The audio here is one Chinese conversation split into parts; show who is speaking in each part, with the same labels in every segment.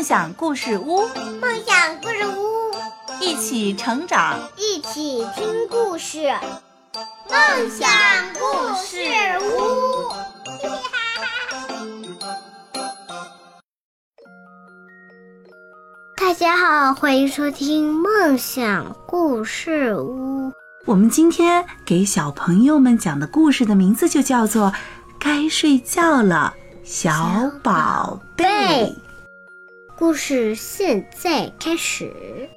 Speaker 1: 梦想故事屋，
Speaker 2: 梦想故事屋，
Speaker 1: 一起成长，
Speaker 2: 一起听故事。梦想故事屋，大家好，欢迎收听梦想故事屋。
Speaker 1: 我们今天给小朋友们讲的故事的名字就叫做《该睡觉了》。小宝贝，
Speaker 2: 故事现在开始。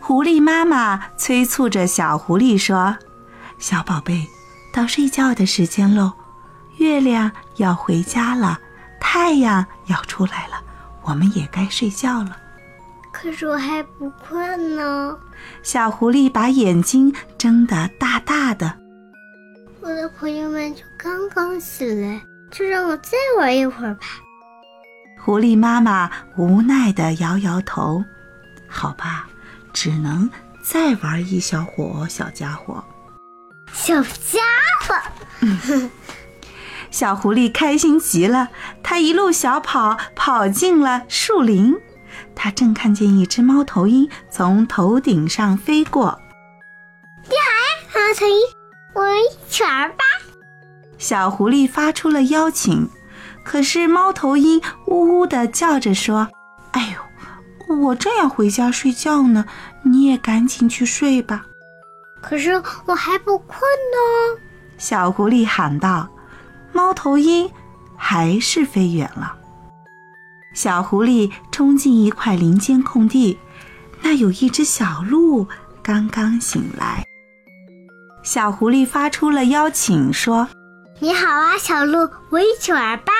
Speaker 1: 狐狸妈妈催促着小狐狸说：“小宝贝，到睡觉的时间喽，月亮要回家了，太阳要出来了，我们也该睡觉了。”
Speaker 2: 可是我还不困呢。
Speaker 1: 小狐狸把眼睛睁得大大的。
Speaker 2: 我的朋友们就刚刚醒来，就让我再玩一会儿吧。
Speaker 1: 狐狸妈妈无奈地摇摇头：“好吧，只能再玩一小会儿，小家伙。”
Speaker 2: 小家伙，
Speaker 1: 小狐狸开心极了，它一路小跑跑进了树林。它正看见一只猫头鹰从头顶上飞过。
Speaker 2: 你好，猫头鹰。我们一起玩吧！
Speaker 1: 小狐狸发出了邀请，可是猫头鹰呜呜地叫着说：“哎呦，我正要回家睡觉呢，你也赶紧去睡吧。”
Speaker 2: 可是我还不困呢！
Speaker 1: 小狐狸喊道。猫头鹰还是飞远了。小狐狸冲进一块林间空地，那有一只小鹿刚刚醒来。小狐狸发出了邀请，说：“
Speaker 2: 你好啊，小鹿，我一起玩吧。”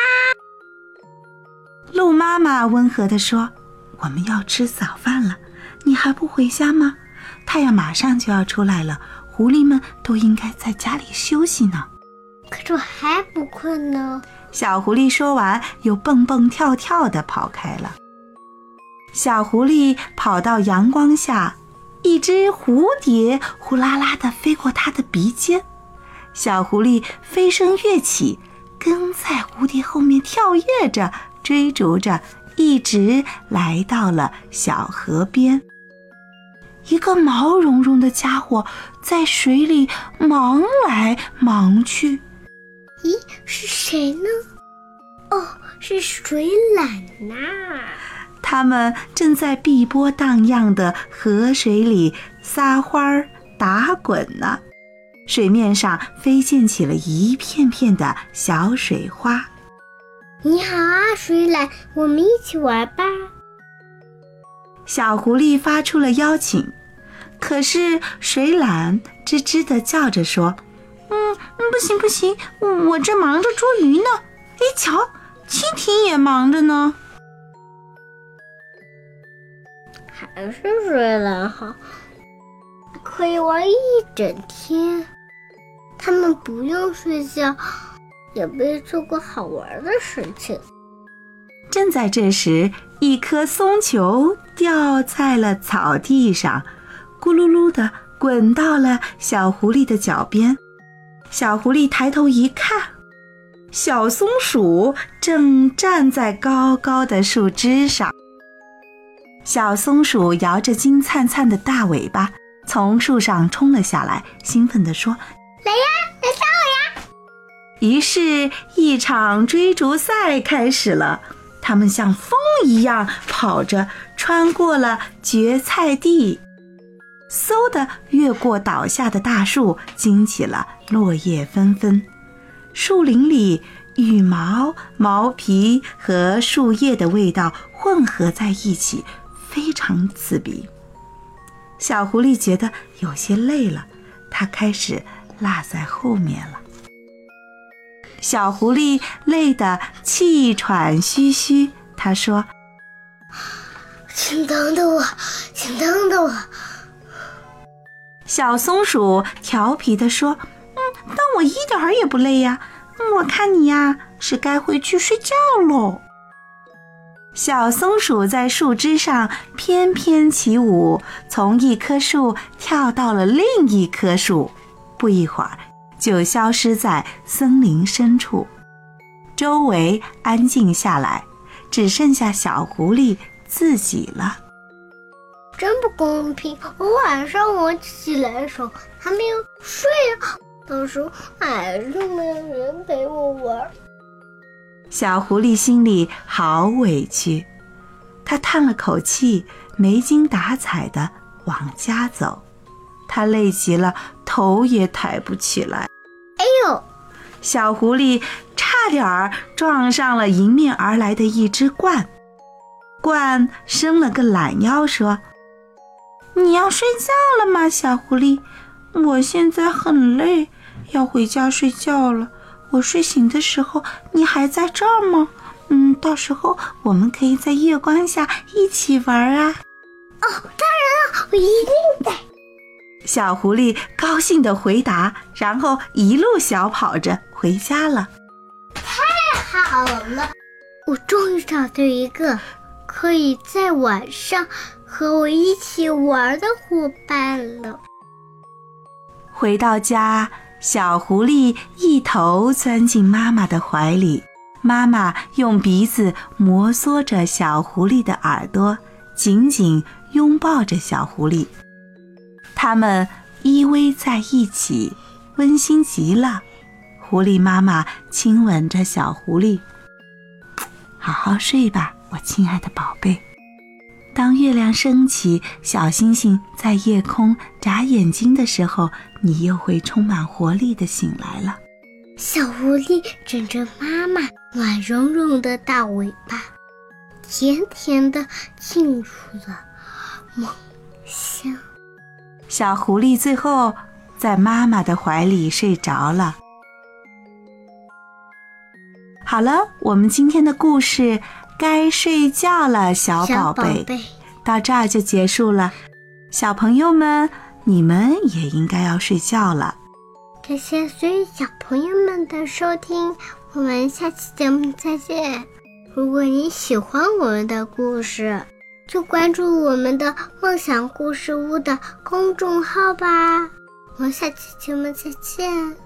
Speaker 1: 鹿妈妈温和地说：“我们要吃早饭了，你还不回家吗？太阳马上就要出来了，狐狸们都应该在家里休息呢。”
Speaker 2: 可是我还不困呢。
Speaker 1: 小狐狸说完，又蹦蹦跳跳地跑开了。小狐狸跑到阳光下。一只蝴蝶呼啦啦地飞过它的鼻尖，小狐狸飞身跃起，跟在蝴蝶后面跳跃着，追逐着，一直来到了小河边。一个毛茸茸的家伙在水里忙来忙去。
Speaker 2: 咦，是谁呢？哦，是水獭呐！
Speaker 1: 它们正在碧波荡漾的河水里撒欢儿打滚呢，水面上飞溅起了一片片的小水花。
Speaker 2: 你好啊，水獭，我们一起玩吧。
Speaker 1: 小狐狸发出了邀请，可是水獭吱吱地叫着说：“嗯，不行不行，我正忙着捉鱼呢。哎，瞧，蜻蜓也忙着呢。”
Speaker 2: 还是水獭好，可以玩一整天。他们不用睡觉，也没做过好玩的事情。
Speaker 1: 正在这时，一颗松球掉在了草地上，咕噜噜的滚到了小狐狸的脚边。小狐狸抬头一看，小松鼠正站在高高的树枝上。小松鼠摇着金灿灿的大尾巴，从树上冲了下来，兴奋地说：“
Speaker 2: 来呀，来抓我呀！”
Speaker 1: 于是，一场追逐赛开始了。他们像风一样跑着，穿过了蕨菜地，嗖的越过倒下的大树，惊起了落叶纷纷。树林里，羽毛、毛皮和树叶的味道混合在一起。非常刺鼻。小狐狸觉得有些累了，它开始落在后面了。小狐狸累得气喘吁吁，他说：“
Speaker 2: 请等等我，请等等我。”
Speaker 1: 小松鼠调皮地说：“嗯，但我一点儿也不累呀。我看你呀，是该回去睡觉喽。”小松鼠在树枝上翩翩起舞，从一棵树跳到了另一棵树，不一会儿就消失在森林深处。周围安静下来，只剩下小狐狸自己了。
Speaker 2: 真不公平！我晚上我起来的时候还没有睡啊，到时候还是没有人陪我玩。
Speaker 1: 小狐狸心里好委屈，它叹了口气，没精打采的往家走。它累极了，头也抬不起来。
Speaker 2: 哎呦！
Speaker 1: 小狐狸差点儿撞上了迎面而来的一只鹳。鹳伸了个懒腰，说：“你要睡觉了吗，小狐狸？我现在很累，要回家睡觉了。”我睡醒的时候，你还在这儿吗？嗯，到时候我们可以在月光下一起玩啊！
Speaker 2: 哦，当然了，我一定在。
Speaker 1: 小狐狸高兴地回答，然后一路小跑着回家了。
Speaker 2: 太好了，我终于找到一个可以在晚上和我一起玩的伙伴了。
Speaker 1: 回到家。小狐狸一头钻进妈妈的怀里，妈妈用鼻子摩挲着小狐狸的耳朵，紧紧拥抱着小狐狸。他们依偎在一起，温馨极了。狐狸妈妈亲吻着小狐狸：“好好睡吧，我亲爱的宝贝。”当月亮升起，小星星在夜空眨眼睛的时候，你又会充满活力的醒来了。
Speaker 2: 小狐狸枕着妈妈暖融融的大尾巴，甜甜的进入了梦。
Speaker 1: 小狐狸最后在妈妈的怀里睡着了。好了，我们今天的故事。该睡觉了，小宝贝。到这儿就结束了。小朋友们，你们也应该要睡觉了。
Speaker 2: 感谢所有小朋友们的收听，我们下期节目再见。如果你喜欢我们的故事，就关注我们的梦想故事屋的公众号吧。我们下期节目再见。